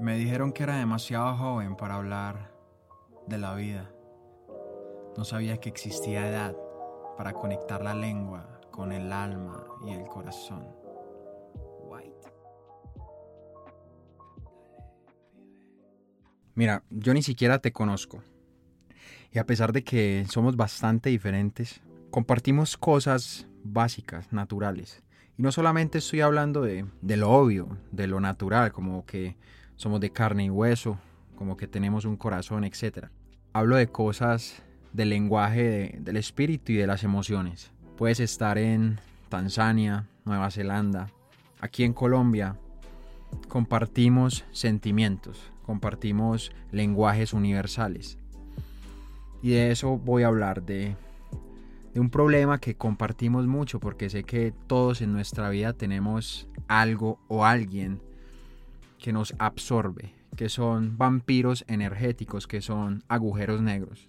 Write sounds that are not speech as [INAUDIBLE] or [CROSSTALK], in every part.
Me dijeron que era demasiado joven para hablar de la vida. No sabía que existía edad para conectar la lengua con el alma y el corazón. White. Mira, yo ni siquiera te conozco. Y a pesar de que somos bastante diferentes, compartimos cosas básicas, naturales. Y no solamente estoy hablando de, de lo obvio, de lo natural, como que somos de carne y hueso, como que tenemos un corazón, etc. Hablo de cosas del lenguaje del espíritu y de las emociones. Puedes estar en Tanzania, Nueva Zelanda, aquí en Colombia. Compartimos sentimientos, compartimos lenguajes universales. Y de eso voy a hablar, de, de un problema que compartimos mucho, porque sé que todos en nuestra vida tenemos algo o alguien que nos absorbe, que son vampiros energéticos, que son agujeros negros.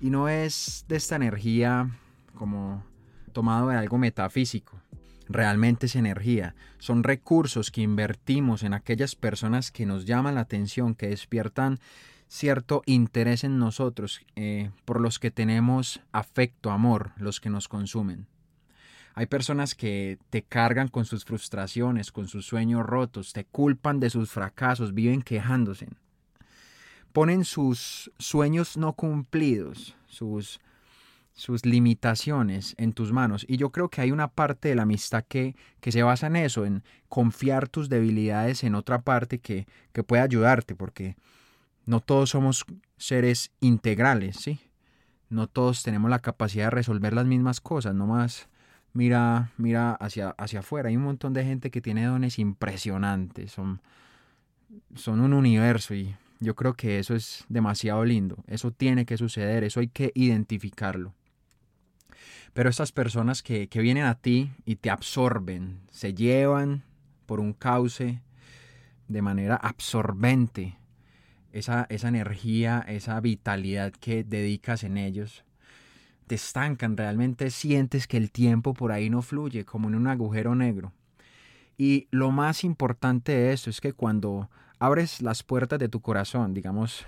Y no es de esta energía como tomado de algo metafísico. Realmente es energía, son recursos que invertimos en aquellas personas que nos llaman la atención, que despiertan cierto interés en nosotros, eh, por los que tenemos afecto, amor, los que nos consumen. Hay personas que te cargan con sus frustraciones, con sus sueños rotos, te culpan de sus fracasos, viven quejándose. Ponen sus sueños no cumplidos, sus, sus limitaciones en tus manos. Y yo creo que hay una parte de la amistad que, que se basa en eso, en confiar tus debilidades en otra parte que, que puede ayudarte, porque no todos somos seres integrales, ¿sí? No todos tenemos la capacidad de resolver las mismas cosas, no más mira, mira hacia, hacia afuera. Hay un montón de gente que tiene dones impresionantes, son, son un universo y yo creo que eso es demasiado lindo. Eso tiene que suceder, eso hay que identificarlo. Pero estas personas que, que vienen a ti y te absorben, se llevan por un cauce de manera absorbente esa, esa energía, esa vitalidad que dedicas en ellos te estancan, realmente sientes que el tiempo por ahí no fluye, como en un agujero negro. Y lo más importante de esto es que cuando abres las puertas de tu corazón, digamos,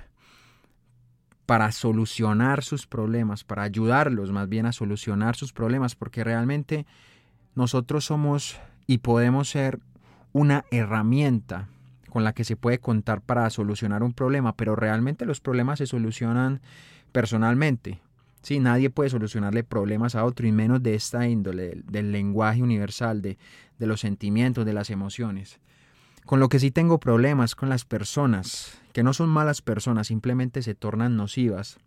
para solucionar sus problemas, para ayudarlos más bien a solucionar sus problemas, porque realmente nosotros somos y podemos ser una herramienta con la que se puede contar para solucionar un problema, pero realmente los problemas se solucionan personalmente, Sí, nadie puede solucionarle problemas a otro y menos de esta índole, del, lenguaje universal, de, de los sentimientos, de las emociones. Con lo que sí tengo problemas con las personas, que no son malas personas, simplemente se tornan nocivas.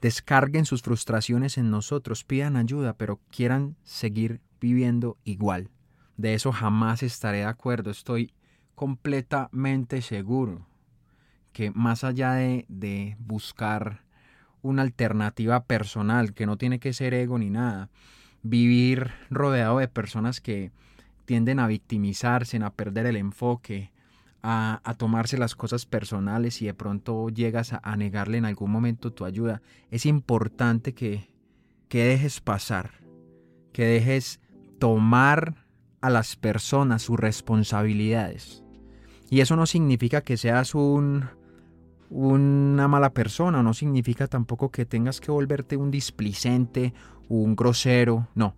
Descarguen sus frustraciones en nosotros, pidan ayuda, pero quieran seguir viviendo igual. De eso jamás estaré de acuerdo. Estoy completamente seguro que más allá de, de buscar una alternativa personal, que no tiene que ser ego ni nada. Vivir rodeado de personas que tienden a victimizarse, a perder el enfoque, a, tomarse las cosas personales y de pronto llegas a, negarle en algún momento tu ayuda. Es importante que, que dejes pasar, que dejes tomar a las personas sus responsabilidades. Y eso no significa que seas un una mala persona, no significa tampoco que tengas que volverte un displicente un grosero, no.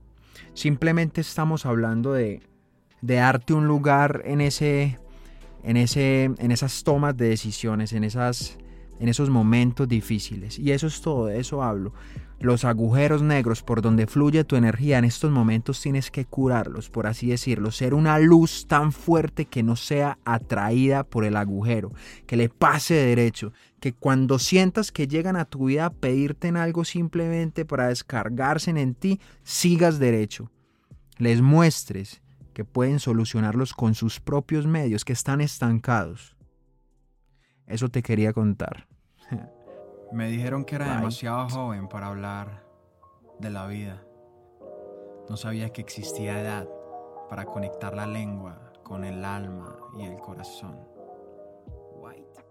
Simplemente estamos hablando de, de darte un lugar en ese, en ese, en esas tomas de decisiones, en esas, en esos momentos difíciles. Y eso es todo, de eso hablo los agujeros negros por donde fluye tu energía en estos momentos tienes que curarlos, por así decirlo, ser una luz tan fuerte que no sea atraída por el agujero, que le pase derecho, que cuando sientas que llegan a tu vida a pedirte algo simplemente para descargarse en ti, sigas derecho, les muestres que pueden solucionarlos con sus propios medios, que están estancados. Eso te quería contar. [LAUGHS] Me dijeron que era demasiado joven para hablar de la vida. No sabía que existía edad para conectar la lengua con el alma y el corazón. White.